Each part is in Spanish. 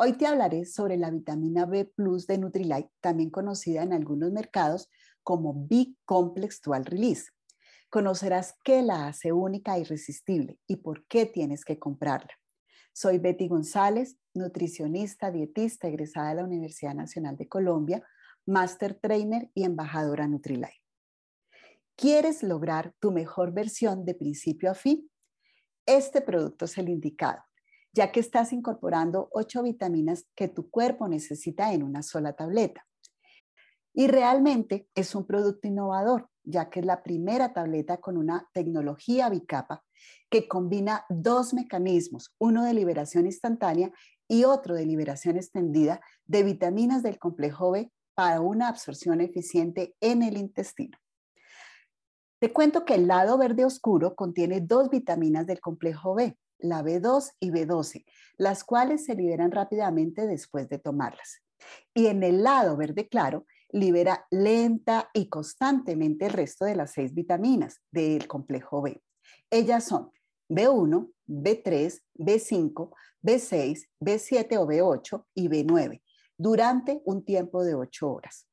Hoy te hablaré sobre la vitamina B Plus de Nutrilite, también conocida en algunos mercados como B Complex Dual Release. Conocerás qué la hace única e irresistible y por qué tienes que comprarla. Soy Betty González, nutricionista, dietista egresada de la Universidad Nacional de Colombia, Master Trainer y embajadora Nutrilite. ¿Quieres lograr tu mejor versión de principio a fin? Este producto es el indicado ya que estás incorporando ocho vitaminas que tu cuerpo necesita en una sola tableta. Y realmente es un producto innovador, ya que es la primera tableta con una tecnología bicapa que combina dos mecanismos, uno de liberación instantánea y otro de liberación extendida de vitaminas del complejo B para una absorción eficiente en el intestino. Te cuento que el lado verde oscuro contiene dos vitaminas del complejo B, la B2 y B12, las cuales se liberan rápidamente después de tomarlas. Y en el lado verde claro, libera lenta y constantemente el resto de las seis vitaminas del complejo B. Ellas son B1, B3, B5, B6, B7 o B8 y B9 durante un tiempo de ocho horas.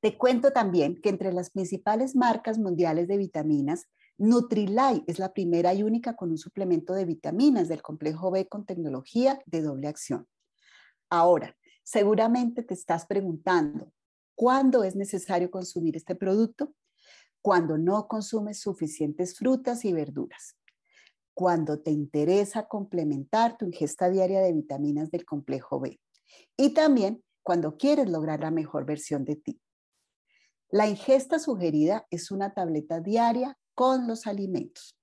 Te cuento también que entre las principales marcas mundiales de vitaminas Nutrilite es la primera y única con un suplemento de vitaminas del complejo B con tecnología de doble acción. Ahora, seguramente te estás preguntando, ¿cuándo es necesario consumir este producto? Cuando no consumes suficientes frutas y verduras. Cuando te interesa complementar tu ingesta diaria de vitaminas del complejo B. Y también cuando quieres lograr la mejor versión de ti. La ingesta sugerida es una tableta diaria con los alimentos.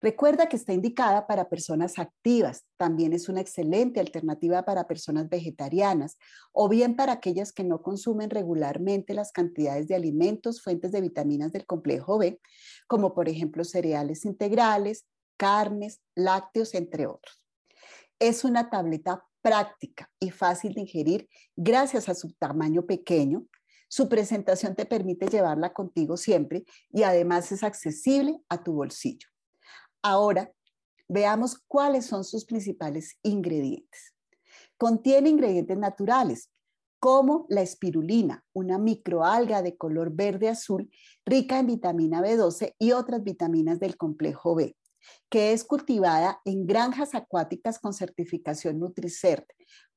Recuerda que está indicada para personas activas, también es una excelente alternativa para personas vegetarianas o bien para aquellas que no consumen regularmente las cantidades de alimentos, fuentes de vitaminas del complejo B, como por ejemplo cereales integrales, carnes, lácteos, entre otros. Es una tableta práctica y fácil de ingerir gracias a su tamaño pequeño, su presentación te permite llevarla contigo siempre y además es accesible a tu bolsillo. Ahora, veamos cuáles son sus principales ingredientes. Contiene ingredientes naturales, como la espirulina, una microalga de color verde-azul rica en vitamina B12 y otras vitaminas del complejo B, que es cultivada en granjas acuáticas con certificación NutriCert,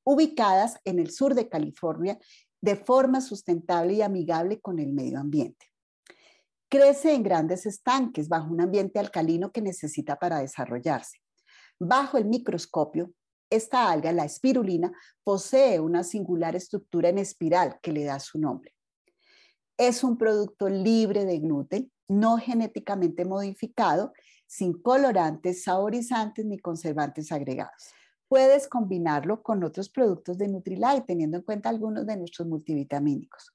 ubicadas en el sur de California de forma sustentable y amigable con el medio ambiente. Crece en grandes estanques bajo un ambiente alcalino que necesita para desarrollarse. Bajo el microscopio, esta alga, la espirulina, posee una singular estructura en espiral que le da su nombre. Es un producto libre de gluten, no genéticamente modificado, sin colorantes, saborizantes ni conservantes agregados puedes combinarlo con otros productos de Nutrilite, teniendo en cuenta algunos de nuestros multivitamínicos.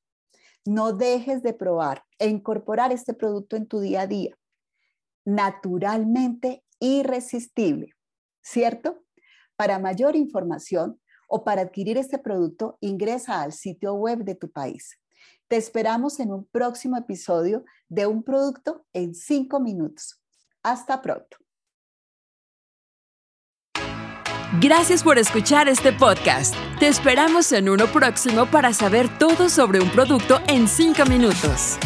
No dejes de probar e incorporar este producto en tu día a día. Naturalmente irresistible, ¿cierto? Para mayor información o para adquirir este producto, ingresa al sitio web de tu país. Te esperamos en un próximo episodio de un producto en cinco minutos. Hasta pronto. Gracias por escuchar este podcast. Te esperamos en uno próximo para saber todo sobre un producto en 5 minutos.